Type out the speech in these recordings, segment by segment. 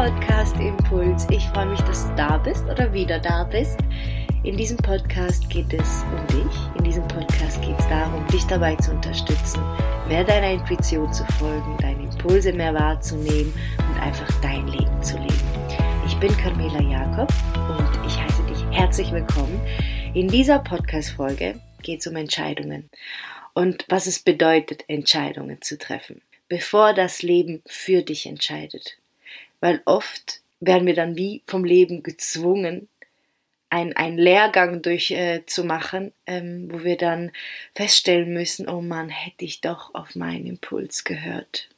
Podcast Impuls. Ich freue mich, dass du da bist oder wieder da bist. In diesem Podcast geht es um dich. In diesem Podcast geht es darum, dich dabei zu unterstützen, mehr deiner Intuition zu folgen, deine Impulse mehr wahrzunehmen und einfach dein Leben zu leben. Ich bin Carmela Jakob und ich heiße dich herzlich willkommen. In dieser Podcast-Folge geht es um Entscheidungen und was es bedeutet, Entscheidungen zu treffen, bevor das Leben für dich entscheidet weil oft werden wir dann wie vom Leben gezwungen, ein, einen Lehrgang durchzumachen, äh, ähm, wo wir dann feststellen müssen, oh Mann, hätte ich doch auf meinen Impuls gehört.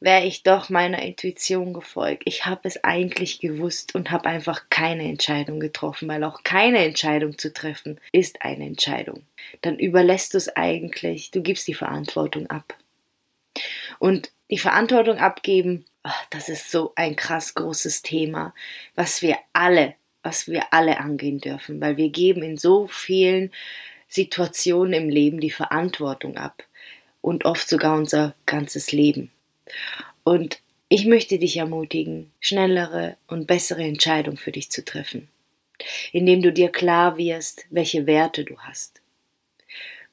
Wäre ich doch meiner Intuition gefolgt. Ich habe es eigentlich gewusst und habe einfach keine Entscheidung getroffen, weil auch keine Entscheidung zu treffen ist eine Entscheidung. Dann überlässt du es eigentlich, du gibst die Verantwortung ab. Und die Verantwortung abgeben Ach, das ist so ein krass großes Thema, was wir alle, was wir alle angehen dürfen, weil wir geben in so vielen Situationen im Leben die Verantwortung ab und oft sogar unser ganzes Leben. Und ich möchte dich ermutigen, schnellere und bessere Entscheidungen für dich zu treffen, indem du dir klar wirst, welche Werte du hast,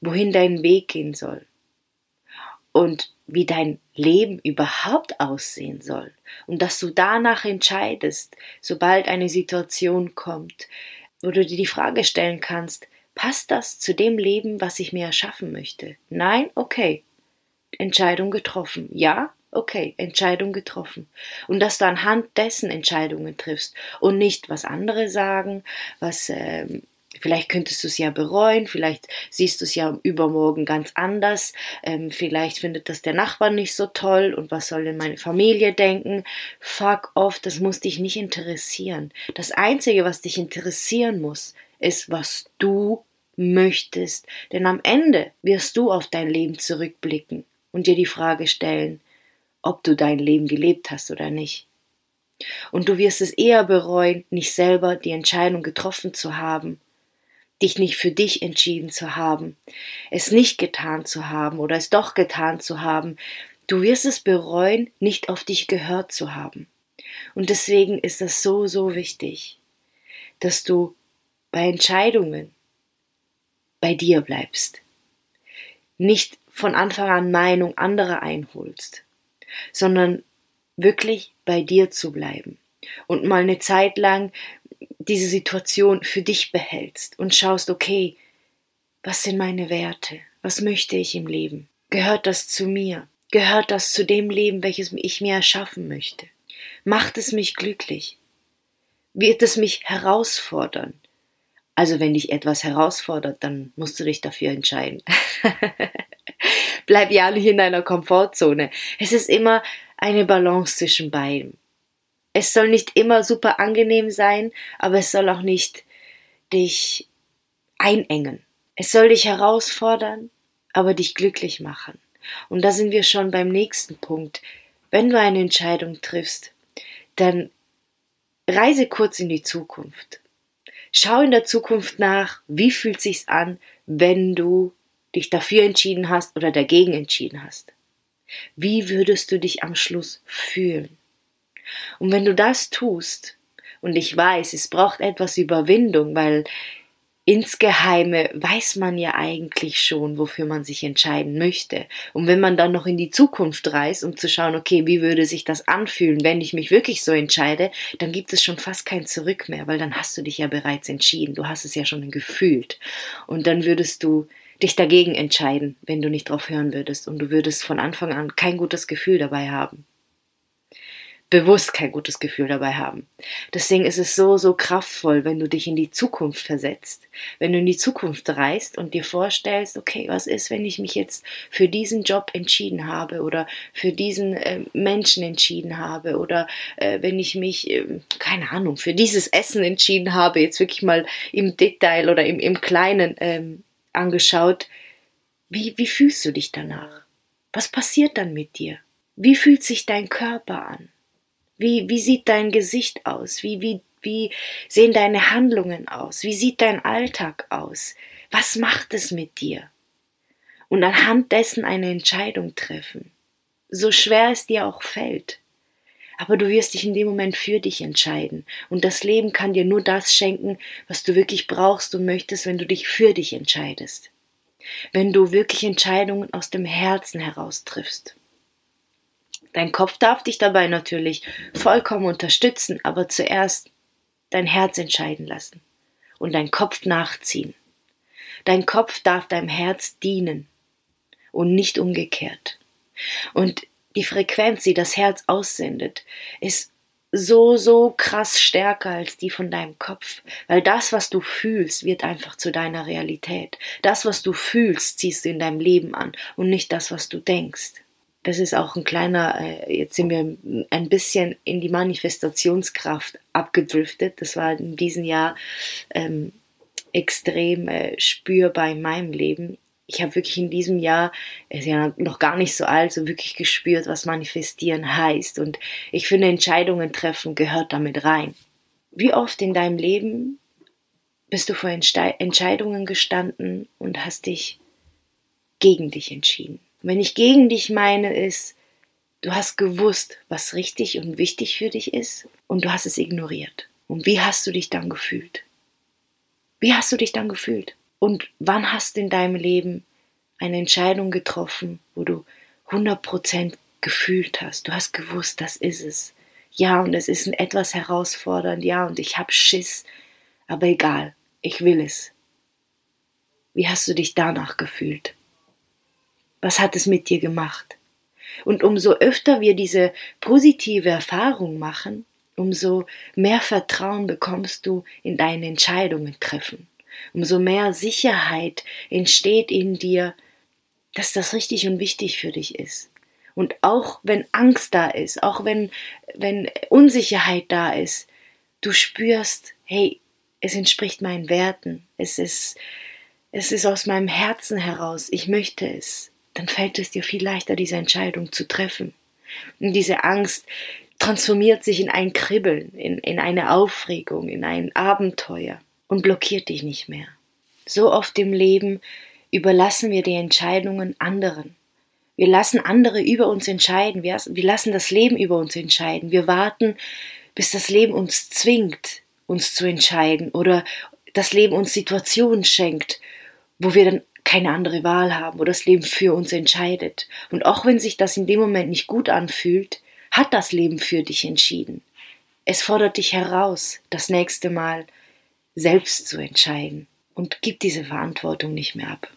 wohin dein Weg gehen soll und wie dein Leben überhaupt aussehen soll und dass du danach entscheidest, sobald eine Situation kommt, wo du dir die Frage stellen kannst, passt das zu dem Leben, was ich mir erschaffen möchte? Nein? Okay. Entscheidung getroffen. Ja? Okay, Entscheidung getroffen. Und dass du anhand dessen Entscheidungen triffst und nicht, was andere sagen, was ähm, Vielleicht könntest du es ja bereuen, vielleicht siehst du es ja übermorgen ganz anders, ähm, vielleicht findet das der Nachbar nicht so toll und was soll denn meine Familie denken? Fuck off, das muss dich nicht interessieren. Das Einzige, was dich interessieren muss, ist, was du möchtest. Denn am Ende wirst du auf dein Leben zurückblicken und dir die Frage stellen, ob du dein Leben gelebt hast oder nicht. Und du wirst es eher bereuen, nicht selber die Entscheidung getroffen zu haben, dich nicht für dich entschieden zu haben, es nicht getan zu haben oder es doch getan zu haben, du wirst es bereuen, nicht auf dich gehört zu haben. Und deswegen ist es so, so wichtig, dass du bei Entscheidungen bei dir bleibst, nicht von Anfang an Meinung anderer einholst, sondern wirklich bei dir zu bleiben. Und mal eine Zeit lang diese Situation für dich behältst und schaust, okay, was sind meine Werte? Was möchte ich im Leben? Gehört das zu mir? Gehört das zu dem Leben, welches ich mir erschaffen möchte? Macht es mich glücklich? Wird es mich herausfordern? Also wenn dich etwas herausfordert, dann musst du dich dafür entscheiden. Bleib ja nicht in deiner Komfortzone. Es ist immer eine Balance zwischen beiden. Es soll nicht immer super angenehm sein, aber es soll auch nicht dich einengen. Es soll dich herausfordern, aber dich glücklich machen. Und da sind wir schon beim nächsten Punkt. Wenn du eine Entscheidung triffst, dann reise kurz in die Zukunft. Schau in der Zukunft nach, wie fühlt sich's an, wenn du dich dafür entschieden hast oder dagegen entschieden hast. Wie würdest du dich am Schluss fühlen? Und wenn du das tust, und ich weiß, es braucht etwas Überwindung, weil insgeheime weiß man ja eigentlich schon, wofür man sich entscheiden möchte. Und wenn man dann noch in die Zukunft reist, um zu schauen, okay, wie würde sich das anfühlen, wenn ich mich wirklich so entscheide, dann gibt es schon fast kein Zurück mehr, weil dann hast du dich ja bereits entschieden, du hast es ja schon gefühlt. Und dann würdest du dich dagegen entscheiden, wenn du nicht drauf hören würdest und du würdest von Anfang an kein gutes Gefühl dabei haben bewusst kein gutes Gefühl dabei haben. Deswegen ist es so, so kraftvoll, wenn du dich in die Zukunft versetzt, wenn du in die Zukunft reist und dir vorstellst, okay, was ist, wenn ich mich jetzt für diesen Job entschieden habe oder für diesen äh, Menschen entschieden habe oder äh, wenn ich mich, äh, keine Ahnung, für dieses Essen entschieden habe, jetzt wirklich mal im Detail oder im, im Kleinen ähm, angeschaut, wie, wie fühlst du dich danach? Was passiert dann mit dir? Wie fühlt sich dein Körper an? Wie, wie sieht dein Gesicht aus? Wie, wie, wie sehen deine Handlungen aus? Wie sieht dein Alltag aus? Was macht es mit dir? Und anhand dessen eine Entscheidung treffen. So schwer es dir auch fällt. Aber du wirst dich in dem Moment für dich entscheiden. Und das Leben kann dir nur das schenken, was du wirklich brauchst und möchtest, wenn du dich für dich entscheidest. Wenn du wirklich Entscheidungen aus dem Herzen heraus triffst. Dein Kopf darf dich dabei natürlich vollkommen unterstützen, aber zuerst dein Herz entscheiden lassen und dein Kopf nachziehen. Dein Kopf darf deinem Herz dienen und nicht umgekehrt. Und die Frequenz, die das Herz aussendet, ist so, so krass stärker als die von deinem Kopf. Weil das, was du fühlst, wird einfach zu deiner Realität. Das, was du fühlst, ziehst du in deinem Leben an und nicht das, was du denkst. Das ist auch ein kleiner, äh, jetzt sind wir ein bisschen in die Manifestationskraft abgedriftet. Das war in diesem Jahr ähm, extrem äh, spürbar in meinem Leben ich habe wirklich in diesem Jahr, ist ja noch gar nicht so alt, so wirklich gespürt, was manifestieren heißt. Und ich finde, Entscheidungen treffen gehört damit rein. Wie oft in deinem Leben bist du vor Entscheidungen gestanden und hast dich gegen dich entschieden? Und wenn ich gegen dich meine, ist, du hast gewusst, was richtig und wichtig für dich ist und du hast es ignoriert. Und wie hast du dich dann gefühlt? Wie hast du dich dann gefühlt? Und wann hast du in deinem Leben eine Entscheidung getroffen, wo du 100% gefühlt hast? Du hast gewusst, das ist es. Ja, und es ist etwas herausfordernd, ja, und ich habe Schiss, aber egal, ich will es. Wie hast du dich danach gefühlt? Was hat es mit dir gemacht? Und umso öfter wir diese positive Erfahrung machen, umso mehr Vertrauen bekommst du in deine Entscheidungen treffen umso mehr Sicherheit entsteht in dir, dass das richtig und wichtig für dich ist. Und auch wenn Angst da ist, auch wenn, wenn Unsicherheit da ist, du spürst, hey, es entspricht meinen Werten, es ist, es ist aus meinem Herzen heraus, ich möchte es, dann fällt es dir viel leichter, diese Entscheidung zu treffen. Und diese Angst transformiert sich in ein Kribbeln, in, in eine Aufregung, in ein Abenteuer und blockiert dich nicht mehr. So oft im Leben überlassen wir die Entscheidungen anderen. Wir lassen andere über uns entscheiden. Wir, wir lassen das Leben über uns entscheiden. Wir warten, bis das Leben uns zwingt, uns zu entscheiden oder das Leben uns Situationen schenkt, wo wir dann keine andere Wahl haben, wo das Leben für uns entscheidet. Und auch wenn sich das in dem Moment nicht gut anfühlt, hat das Leben für dich entschieden. Es fordert dich heraus, das nächste Mal selbst zu entscheiden. Und gib diese Verantwortung nicht mehr ab.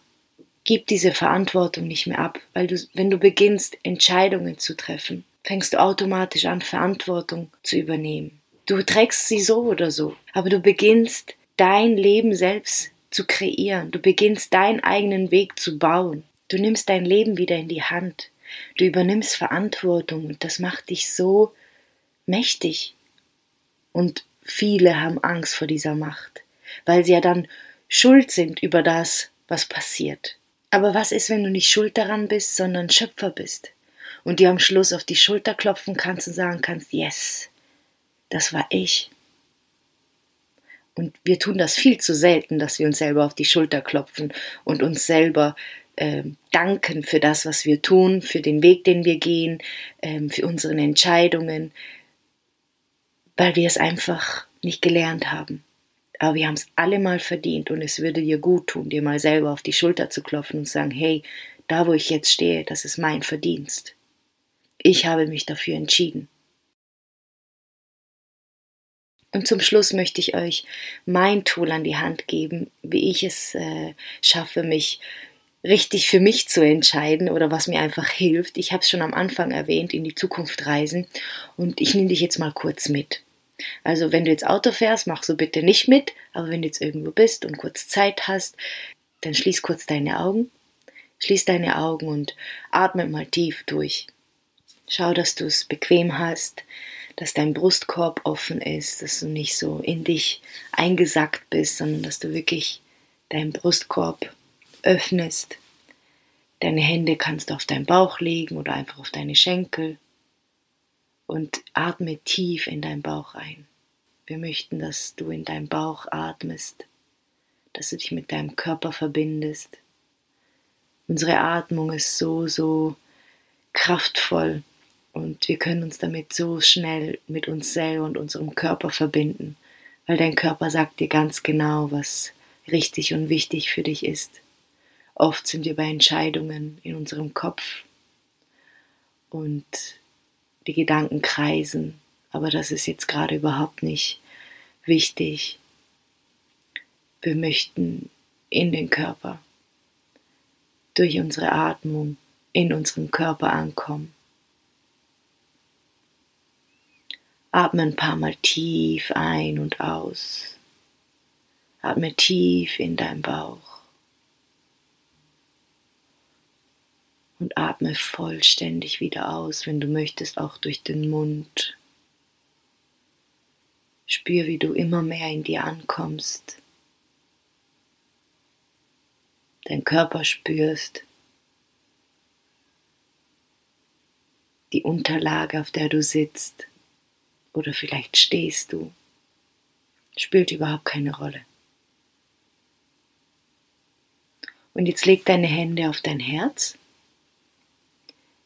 Gib diese Verantwortung nicht mehr ab, weil du, wenn du beginnst, Entscheidungen zu treffen, fängst du automatisch an, Verantwortung zu übernehmen. Du trägst sie so oder so, aber du beginnst, dein Leben selbst zu kreieren. Du beginnst, deinen eigenen Weg zu bauen. Du nimmst dein Leben wieder in die Hand. Du übernimmst Verantwortung und das macht dich so mächtig. Und Viele haben Angst vor dieser Macht, weil sie ja dann schuld sind über das, was passiert. Aber was ist, wenn du nicht schuld daran bist, sondern Schöpfer bist und dir am Schluss auf die Schulter klopfen kannst und sagen kannst, yes, das war ich. Und wir tun das viel zu selten, dass wir uns selber auf die Schulter klopfen und uns selber äh, danken für das, was wir tun, für den Weg, den wir gehen, äh, für unsere Entscheidungen, weil wir es einfach nicht gelernt haben. Aber wir haben es alle mal verdient und es würde dir gut tun, dir mal selber auf die Schulter zu klopfen und sagen, hey, da wo ich jetzt stehe, das ist mein Verdienst. Ich habe mich dafür entschieden. Und zum Schluss möchte ich euch mein Tool an die Hand geben, wie ich es äh, schaffe, mich richtig für mich zu entscheiden oder was mir einfach hilft. Ich habe es schon am Anfang erwähnt, in die Zukunft reisen und ich nehme dich jetzt mal kurz mit. Also wenn du jetzt Auto fährst, mach so bitte nicht mit, aber wenn du jetzt irgendwo bist und kurz Zeit hast, dann schließ kurz deine Augen. Schließ deine Augen und atme mal tief durch. Schau, dass du es bequem hast, dass dein Brustkorb offen ist, dass du nicht so in dich eingesackt bist, sondern dass du wirklich deinen Brustkorb öffnest. Deine Hände kannst du auf deinen Bauch legen oder einfach auf deine Schenkel und atme tief in deinen Bauch ein. Wir möchten, dass du in deinem Bauch atmest, dass du dich mit deinem Körper verbindest. Unsere Atmung ist so, so kraftvoll Und wir können uns damit so schnell mit uns selber und unserem Körper verbinden, weil dein Körper sagt dir ganz genau, was richtig und wichtig für dich ist. Oft sind wir bei Entscheidungen in unserem Kopf und die Gedanken kreisen, aber das ist jetzt gerade überhaupt nicht wichtig. Wir möchten in den Körper, durch unsere Atmung in unserem Körper ankommen. Atme ein paar Mal tief ein und aus. Atme tief in deinen Bauch. Und atme vollständig wieder aus, wenn du möchtest, auch durch den Mund. Spür, wie du immer mehr in dir ankommst. Dein Körper spürst. Die Unterlage, auf der du sitzt. Oder vielleicht stehst du. Spielt überhaupt keine Rolle. Und jetzt leg deine Hände auf dein Herz.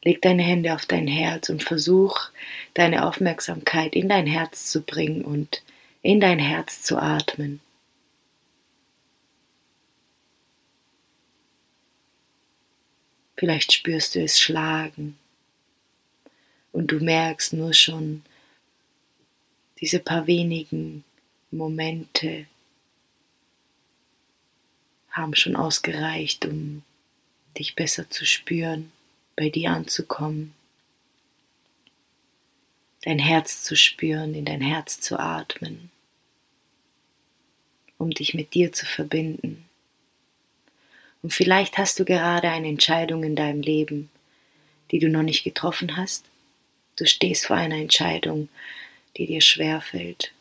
Leg deine Hände auf dein Herz und versuch deine Aufmerksamkeit in dein Herz zu bringen und in dein Herz zu atmen. Vielleicht spürst du es schlagen und du merkst nur schon diese paar wenigen Momente haben schon ausgereicht, um dich besser zu spüren, bei dir anzukommen, dein Herz zu spüren, in dein Herz zu atmen, um dich mit dir zu verbinden. Und vielleicht hast du gerade eine Entscheidung in deinem Leben, die du noch nicht getroffen hast. Du stehst vor einer Entscheidung, die dir schwer fällt.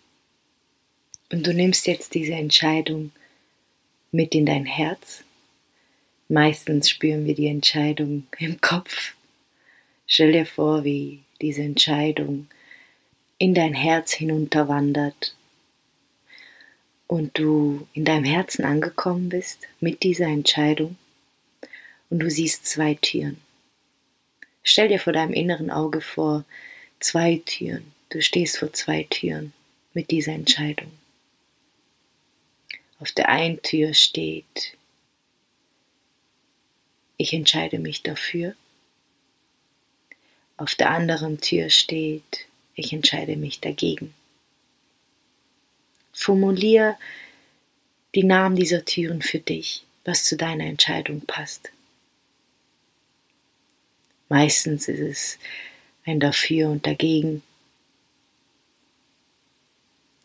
Und du nimmst jetzt diese Entscheidung mit in dein Herz. Meistens spüren wir die Entscheidung im Kopf. Stell dir vor, wie diese Entscheidung in dein Herz hinunterwandert und du in deinem Herzen angekommen bist mit dieser Entscheidung und du siehst zwei Türen. Stell dir vor deinem inneren Auge vor zwei Türen. Du stehst vor zwei Türen mit dieser Entscheidung. Auf der einen Tür steht, ich entscheide mich dafür. Auf der anderen Tür steht, ich entscheide mich dagegen. Formulier die Namen dieser Türen für dich, was zu deiner Entscheidung passt. Meistens ist es ein Dafür und Dagegen.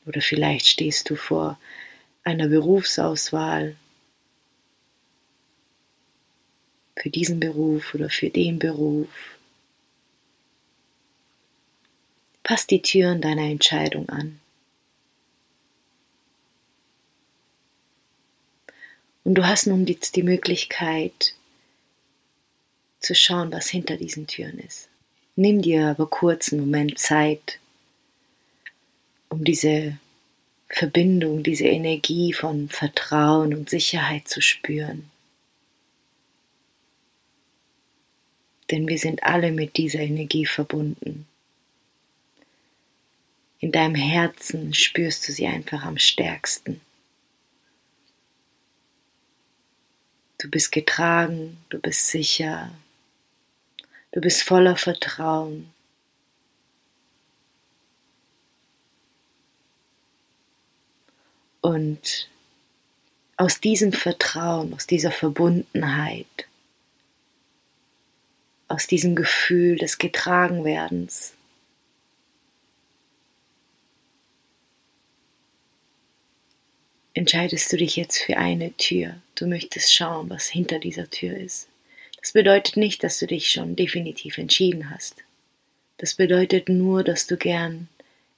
Oder vielleicht stehst du vor einer Berufsauswahl für diesen Beruf oder für den Beruf. Pass die Türen deiner Entscheidung an. Und du hast nun jetzt die Möglichkeit zu schauen, was hinter diesen Türen ist. Nimm dir aber kurz einen Moment Zeit, um diese Verbindung, diese Energie von Vertrauen und Sicherheit zu spüren. Denn wir sind alle mit dieser Energie verbunden. In deinem Herzen spürst du sie einfach am stärksten. Du bist getragen, du bist sicher, du bist voller Vertrauen. Und aus diesem Vertrauen, aus dieser Verbundenheit, aus diesem Gefühl des Getragenwerdens, entscheidest du dich jetzt für eine Tür. Du möchtest schauen, was hinter dieser Tür ist. Das bedeutet nicht, dass du dich schon definitiv entschieden hast. Das bedeutet nur, dass du gern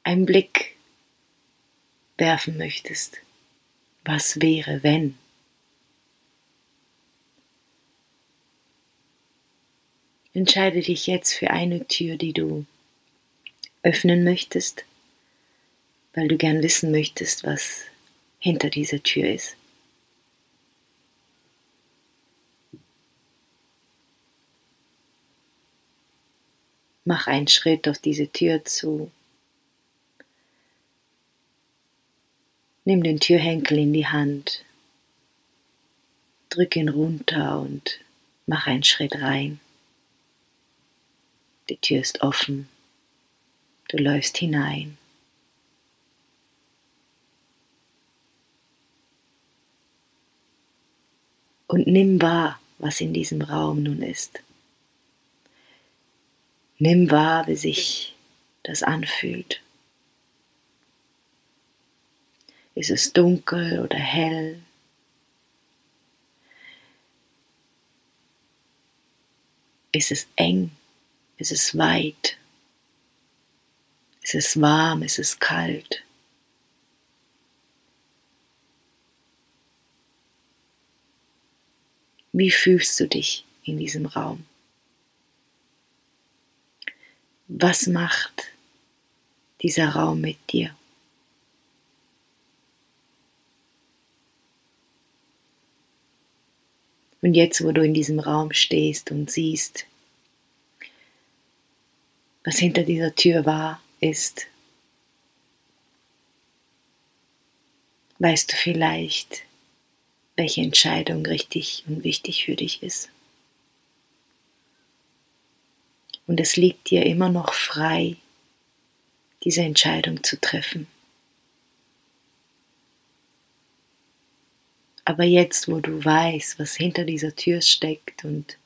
einen Blick werfen möchtest. Was wäre, wenn? Entscheide dich jetzt für eine Tür, die du öffnen möchtest, weil du gern wissen möchtest, was hinter dieser Tür ist. Mach einen Schritt auf diese Tür zu. Nimm den Türhenkel in die Hand, drück ihn runter und mach einen Schritt rein. Die Tür ist offen, du läufst hinein. Und nimm wahr, was in diesem Raum nun ist. Nimm wahr, wie sich das anfühlt. Ist es dunkel oder hell? Ist es eng? Ist es weit? Ist es warm? Ist es kalt? Wie fühlst du dich in diesem Raum? Was macht dieser Raum mit dir? Und jetzt, wo du in diesem Raum stehst und siehst, was hinter dieser Tür war, ist, weißt du vielleicht, welche Entscheidung richtig und wichtig für dich ist. Und es liegt dir immer noch frei, diese Entscheidung zu treffen. Aber jetzt, wo du weißt, was hinter dieser Tür steckt und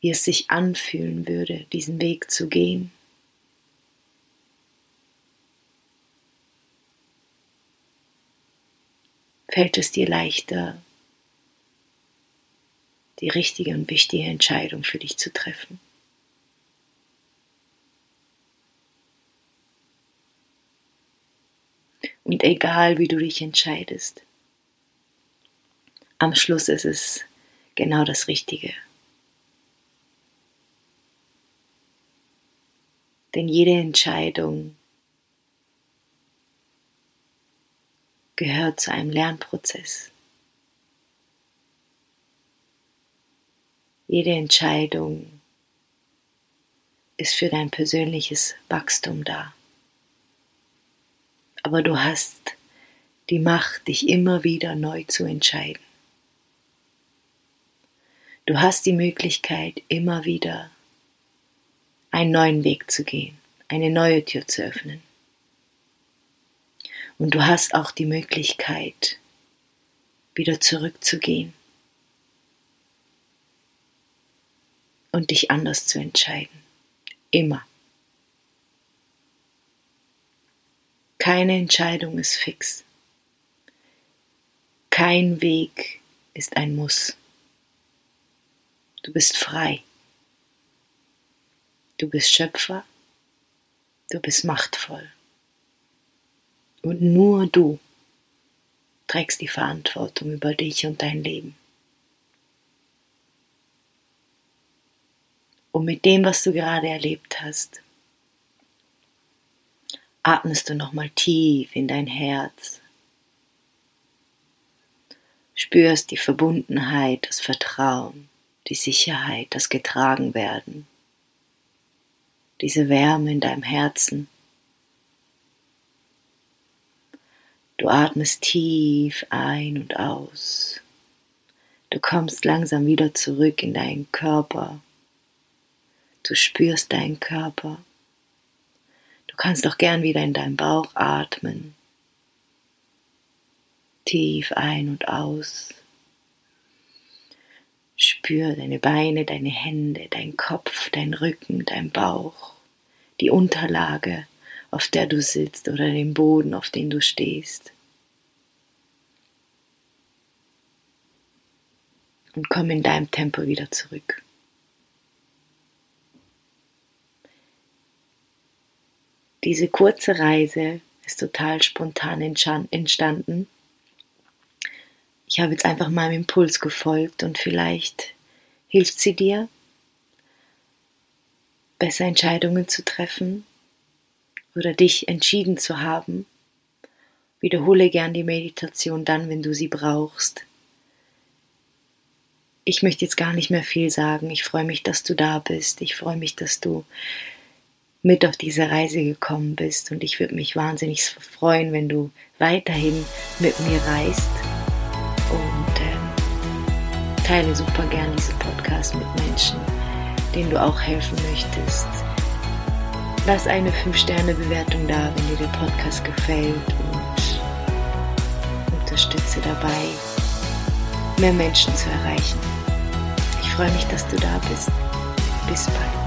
wie es sich anfühlen würde, diesen Weg zu gehen, fällt es dir leichter, die richtige und wichtige Entscheidung für dich zu treffen. Und egal wie du dich entscheidest, am Schluss ist es genau das Richtige. Denn jede Entscheidung gehört zu einem Lernprozess. Jede Entscheidung ist für dein persönliches Wachstum da. Aber du hast die Macht, dich immer wieder neu zu entscheiden. Du hast die Möglichkeit, immer wieder einen neuen Weg zu gehen, eine neue Tür zu öffnen. Und du hast auch die Möglichkeit, wieder zurückzugehen und dich anders zu entscheiden. Immer. Keine Entscheidung ist fix. Kein Weg ist ein Muss. Du bist frei. Du bist Schöpfer. Du bist machtvoll. Und nur du trägst die Verantwortung über dich und dein Leben. Und mit dem, was du gerade erlebt hast, atmest du nochmal tief in dein Herz. Spürst die Verbundenheit, das Vertrauen die Sicherheit, das Getragenwerden, diese Wärme in deinem Herzen. Du atmest tief ein und aus. Du kommst langsam wieder zurück in deinen Körper. Du spürst deinen Körper. Du kannst auch gern wieder in deinen Bauch atmen. Tief ein und aus. Spür deine Beine, deine Hände, dein Kopf, dein Rücken, dein Bauch, die Unterlage, auf der du sitzt oder den Boden, auf den du stehst. Und komm in deinem Tempo wieder zurück. Diese kurze Reise ist total spontan entstanden ich habe jetzt einfach meinem Impuls gefolgt und vielleicht hilft sie dir, besser Entscheidungen zu treffen oder dich entschieden zu haben. Wiederhole gern die Meditation dann, wenn du sie brauchst. Ich möchte jetzt gar nicht mehr viel sagen. Ich freue mich, dass du da bist. Ich freue mich, dass du mit auf diese Reise gekommen bist. Und ich würde mich wahnsinnig freuen, wenn du weiterhin mit mir reist. Teile super gern diese Podcast mit Menschen, denen du auch helfen möchtest. Lass eine 5-Sterne-Bewertung da, wenn dir der Podcast gefällt und unterstütze dabei, mehr Menschen zu erreichen. Ich freue mich, dass du da bist. Bis bald.